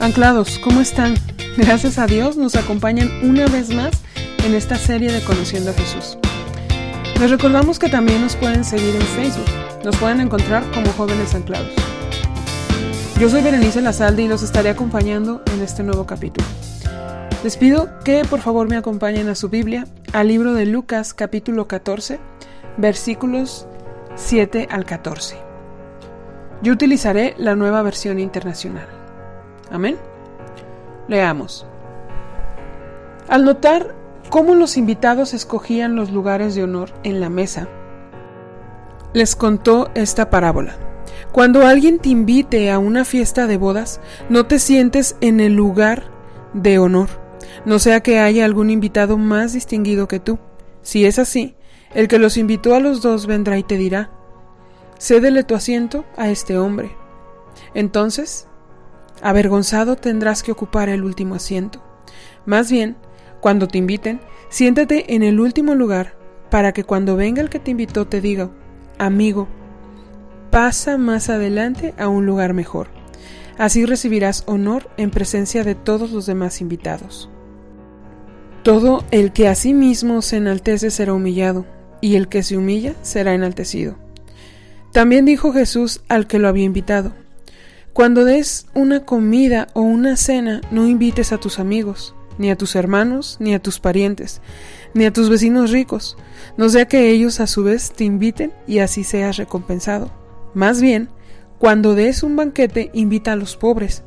Anclados, ¿cómo están? Gracias a Dios nos acompañan una vez más en esta serie de Conociendo a Jesús. Les recordamos que también nos pueden seguir en Facebook. Nos pueden encontrar como Jóvenes Anclados. Yo soy Berenice Lazalde y los estaré acompañando en este nuevo capítulo. Les pido que por favor me acompañen a su Biblia, al libro de Lucas capítulo 14, versículos 7 al 14. Yo utilizaré la nueva versión internacional. Amén. Leamos. Al notar cómo los invitados escogían los lugares de honor en la mesa, les contó esta parábola. Cuando alguien te invite a una fiesta de bodas, no te sientes en el lugar de honor, no sea que haya algún invitado más distinguido que tú. Si es así, el que los invitó a los dos vendrá y te dirá, cédele tu asiento a este hombre. Entonces Avergonzado tendrás que ocupar el último asiento. Más bien, cuando te inviten, siéntate en el último lugar para que cuando venga el que te invitó te diga, amigo, pasa más adelante a un lugar mejor. Así recibirás honor en presencia de todos los demás invitados. Todo el que a sí mismo se enaltece será humillado, y el que se humilla será enaltecido. También dijo Jesús al que lo había invitado, cuando des una comida o una cena, no invites a tus amigos, ni a tus hermanos, ni a tus parientes, ni a tus vecinos ricos, no sea que ellos a su vez te inviten y así seas recompensado. Más bien, cuando des un banquete, invita a los pobres,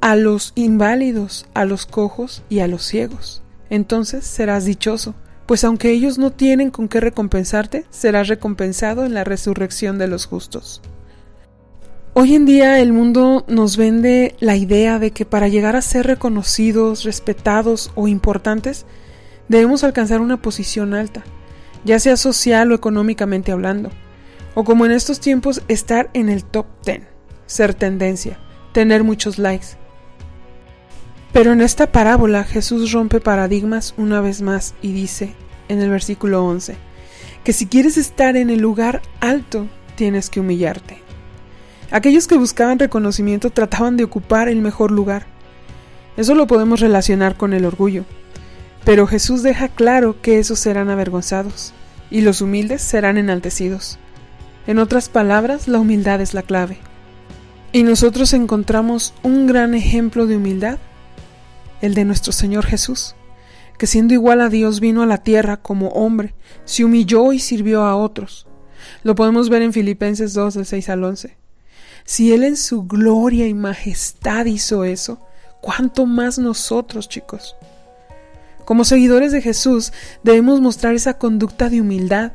a los inválidos, a los cojos y a los ciegos. Entonces serás dichoso, pues aunque ellos no tienen con qué recompensarte, serás recompensado en la resurrección de los justos. Hoy en día el mundo nos vende la idea de que para llegar a ser reconocidos, respetados o importantes, debemos alcanzar una posición alta, ya sea social o económicamente hablando, o como en estos tiempos estar en el top 10, ser tendencia, tener muchos likes. Pero en esta parábola Jesús rompe paradigmas una vez más y dice en el versículo 11, que si quieres estar en el lugar alto, tienes que humillarte. Aquellos que buscaban reconocimiento trataban de ocupar el mejor lugar. Eso lo podemos relacionar con el orgullo. Pero Jesús deja claro que esos serán avergonzados y los humildes serán enaltecidos. En otras palabras, la humildad es la clave. Y nosotros encontramos un gran ejemplo de humildad, el de nuestro Señor Jesús, que siendo igual a Dios vino a la tierra como hombre, se humilló y sirvió a otros. Lo podemos ver en Filipenses 2 del 6 al 11. Si Él en su gloria y majestad hizo eso, ¿cuánto más nosotros, chicos? Como seguidores de Jesús debemos mostrar esa conducta de humildad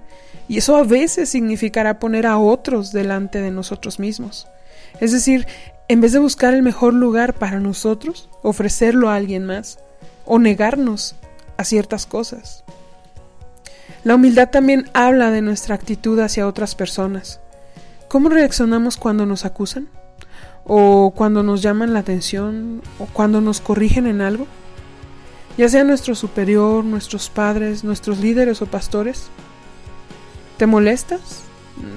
y eso a veces significará poner a otros delante de nosotros mismos. Es decir, en vez de buscar el mejor lugar para nosotros, ofrecerlo a alguien más o negarnos a ciertas cosas. La humildad también habla de nuestra actitud hacia otras personas. ¿Cómo reaccionamos cuando nos acusan? ¿O cuando nos llaman la atención? ¿O cuando nos corrigen en algo? Ya sea nuestro superior, nuestros padres, nuestros líderes o pastores. ¿Te molestas?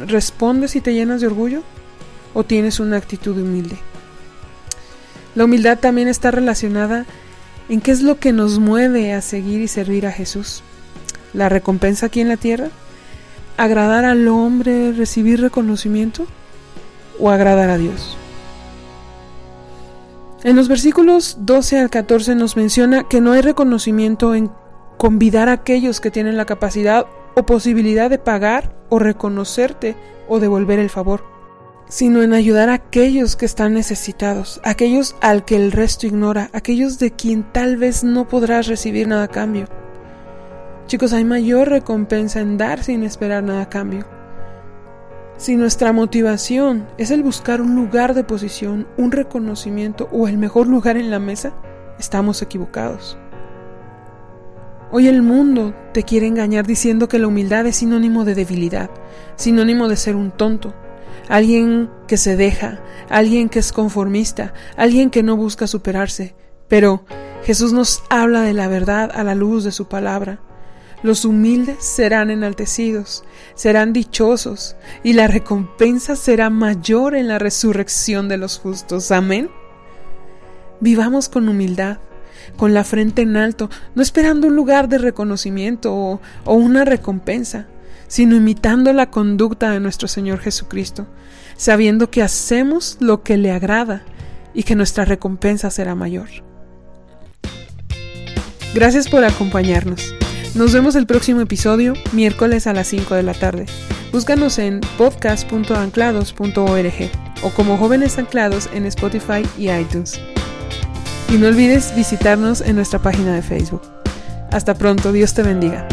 ¿Respondes y te llenas de orgullo? ¿O tienes una actitud humilde? La humildad también está relacionada en qué es lo que nos mueve a seguir y servir a Jesús. ¿La recompensa aquí en la tierra? Agradar al hombre, recibir reconocimiento o agradar a Dios. En los versículos 12 al 14 nos menciona que no hay reconocimiento en convidar a aquellos que tienen la capacidad o posibilidad de pagar o reconocerte o devolver el favor, sino en ayudar a aquellos que están necesitados, aquellos al que el resto ignora, aquellos de quien tal vez no podrás recibir nada a cambio. Chicos, hay mayor recompensa en dar sin esperar nada a cambio. Si nuestra motivación es el buscar un lugar de posición, un reconocimiento o el mejor lugar en la mesa, estamos equivocados. Hoy el mundo te quiere engañar diciendo que la humildad es sinónimo de debilidad, sinónimo de ser un tonto, alguien que se deja, alguien que es conformista, alguien que no busca superarse. Pero Jesús nos habla de la verdad a la luz de su palabra. Los humildes serán enaltecidos, serán dichosos, y la recompensa será mayor en la resurrección de los justos. Amén. Vivamos con humildad, con la frente en alto, no esperando un lugar de reconocimiento o, o una recompensa, sino imitando la conducta de nuestro Señor Jesucristo, sabiendo que hacemos lo que le agrada y que nuestra recompensa será mayor. Gracias por acompañarnos. Nos vemos el próximo episodio, miércoles a las 5 de la tarde. Búscanos en podcast.anclados.org o como jóvenes anclados en Spotify y iTunes. Y no olvides visitarnos en nuestra página de Facebook. Hasta pronto, Dios te bendiga.